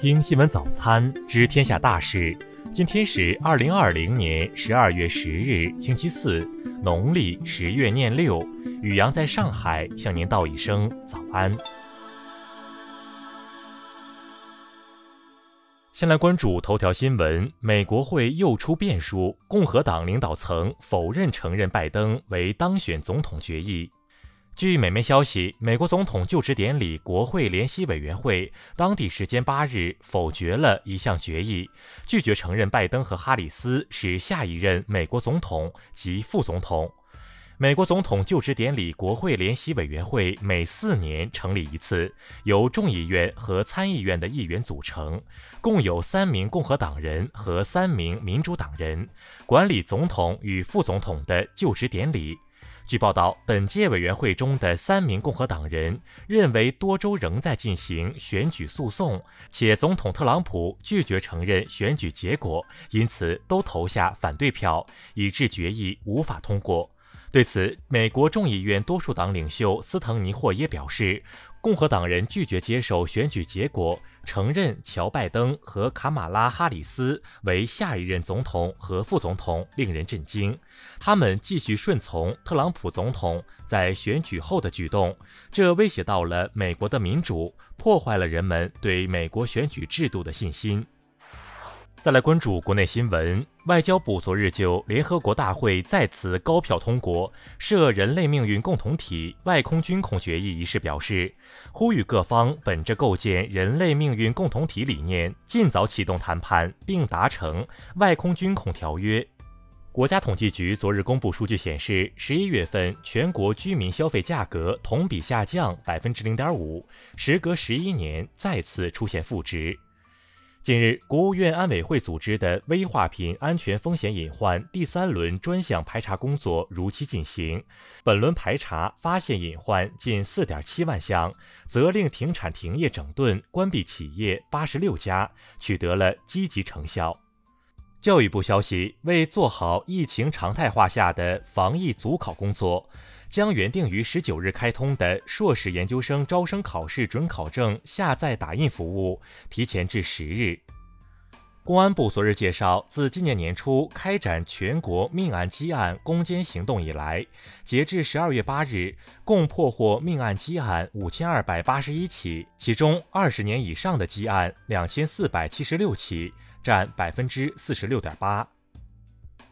听新闻早餐知天下大事。今天是二零二零年十二月十日，星期四，农历十月廿六。雨阳在上海向您道一声早安。先来关注头条新闻：美国会又出变数，共和党领导层否认承认拜登为当选总统决议。据美媒消息，美国总统就职典礼国会联席委员会当地时间八日否决了一项决议，拒绝承认拜登和哈里斯是下一任美国总统及副总统。美国总统就职典礼国会联席委员会每四年成立一次，由众议院和参议院的议员组成，共有三名共和党人和三名民主党人，管理总统与副总统的就职典礼。据报道，本届委员会中的三名共和党人认为多州仍在进行选举诉讼，且总统特朗普拒绝承认选举结果，因此都投下反对票，以致决议无法通过。对此，美国众议院多数党领袖斯滕尼霍耶表示，共和党人拒绝接受选举结果。承认乔·拜登和卡马拉·哈里斯为下一任总统和副总统令人震惊。他们继续顺从特朗普总统在选举后的举动，这威胁到了美国的民主，破坏了人们对美国选举制度的信心。再来关注国内新闻，外交部昨日就联合国大会再次高票通过涉人类命运共同体外空军控决议一事表示，呼吁各方本着构建人类命运共同体理念，尽早启动谈判，并达成外空军控条约。国家统计局昨日公布数据显示，十一月份全国居民消费价格同比下降百分之零点五，时隔十一年再次出现负值。近日，国务院安委会组织的危化品安全风险隐患第三轮专项排查工作如期进行。本轮排查发现隐患近四点七万项，责令停产停业整顿关闭企业八十六家，取得了积极成效。教育部消息，为做好疫情常态化下的防疫组考工作，将原定于十九日开通的硕士研究生招生考试准考证下载打印服务提前至十日。公安部昨日介绍，自今年年初开展全国命案积案攻坚行动以来，截至十二月八日，共破获命案积案五千二百八十一起，其中二十年以上的积案两千四百七十六起。占百分之四十六点八。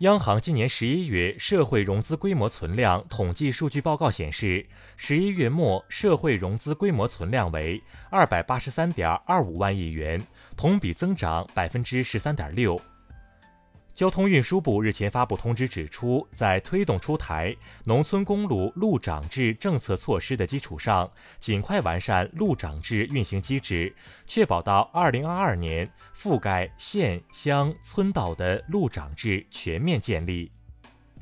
央行今年十一月社会融资规模存量统计数据报告显示，十一月末社会融资规模存量为二百八十三点二五万亿元，同比增长百分之十三点六。交通运输部日前发布通知指出，在推动出台农村公路路长制政策措施的基础上，尽快完善路长制运行机制，确保到二零二二年覆盖县乡村道的路长制全面建立。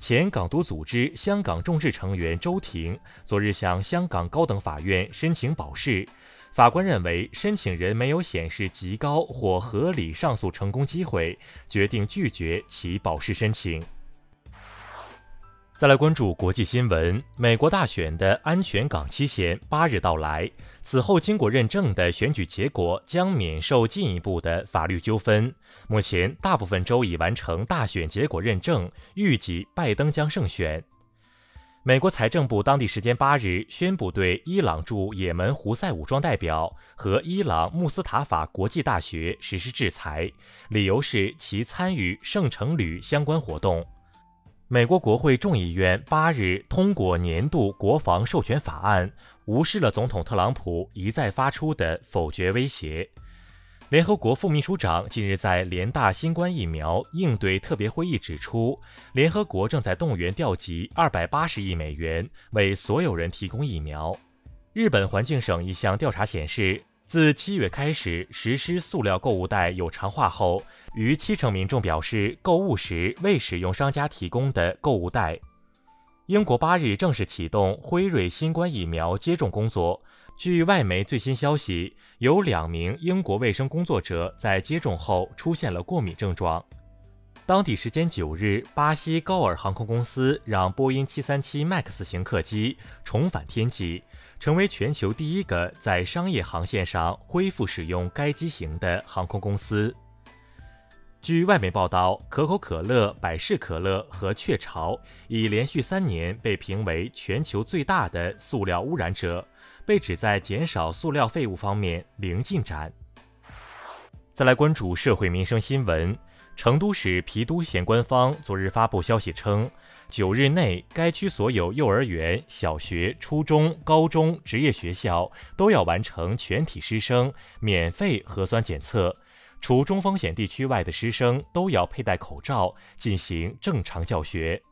前港督组织香港众志成员周婷昨日向香港高等法院申请保释。法官认为，申请人没有显示极高或合理上诉成功机会，决定拒绝其保释申请。再来关注国际新闻，美国大选的安全港期限八日到来，此后经过认证的选举结果将免受进一步的法律纠纷。目前，大部分州已完成大选结果认证，预计拜登将胜选。美国财政部当地时间八日宣布对伊朗驻也门胡塞武装代表和伊朗穆斯塔法国际大学实施制裁，理由是其参与圣城旅相关活动。美国国会众议院八日通过年度国防授权法案，无视了总统特朗普一再发出的否决威胁。联合国副秘书长近日在联大新冠疫苗应对特别会议指出，联合国正在动员调集二百八十亿美元，为所有人提供疫苗。日本环境省一项调查显示，自七月开始实施塑料购物袋有偿化后，逾七成民众表示购物时未使用商家提供的购物袋。英国八日正式启动辉瑞新冠疫苗接种工作。据外媒最新消息，有两名英国卫生工作者在接种后出现了过敏症状。当地时间九日，巴西高尔航空公司让波音737 MAX 型客机重返天际，成为全球第一个在商业航线上恢复使用该机型的航空公司。据外媒报道，可口可乐、百事可乐和雀巢已连续三年被评为全球最大的塑料污染者，被指在减少塑料废物方面零进展。再来关注社会民生新闻，成都市郫都县官方昨日发布消息称。九日内，该区所有幼儿园、小学、初中、高中、职业学校都要完成全体师生免费核酸检测，除中风险地区外的师生都要佩戴口罩进行正常教学。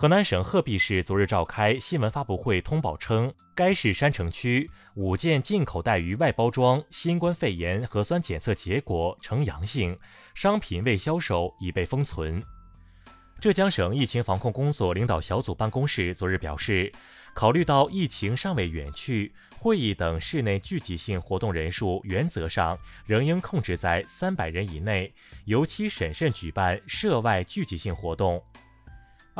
河南省鹤壁市昨日召开新闻发布会通报称，该市山城区五件进口带鱼外包装新冠肺炎核酸检测结果呈阳性，商品未销售已被封存。浙江省疫情防控工作领导小组办公室昨日表示，考虑到疫情尚未远去，会议等室内聚集性活动人数原则上仍应控制在三百人以内，尤其审慎举办涉外聚集性活动。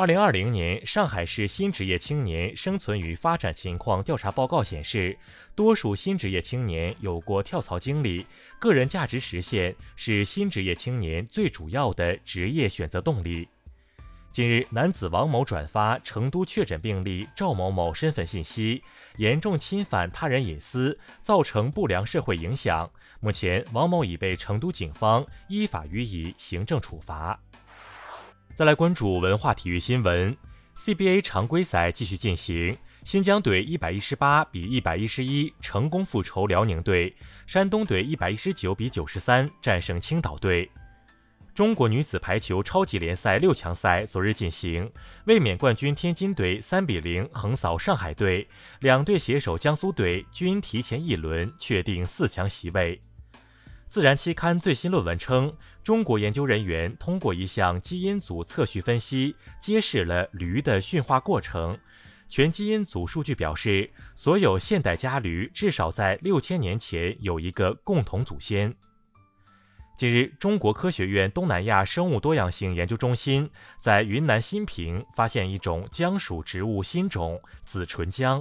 二零二零年上海市新职业青年生存与发展情况调查报告显示，多数新职业青年有过跳槽经历，个人价值实现是新职业青年最主要的职业选择动力。近日，男子王某转发成都确诊病例赵某某身份信息，严重侵犯他人隐私，造成不良社会影响。目前，王某已被成都警方依法予以行政处罚。再来关注文化体育新闻，CBA 常规赛继续进行，新疆队一百一十八比一百一十一成功复仇辽宁队，山东队一百一十九比九十三战胜青岛队。中国女子排球超级联赛六强赛昨日进行，卫冕冠军天津队三比零横扫上海队，两队携手江苏队均提前一轮确定四强席位。自然期刊最新论文称，中国研究人员通过一项基因组测序分析，揭示了驴的驯化过程。全基因组数据表示，所有现代家驴至少在六千年前有一个共同祖先。近日，中国科学院东南亚生物多样性研究中心在云南新平发现一种姜属植物新种紫唇姜。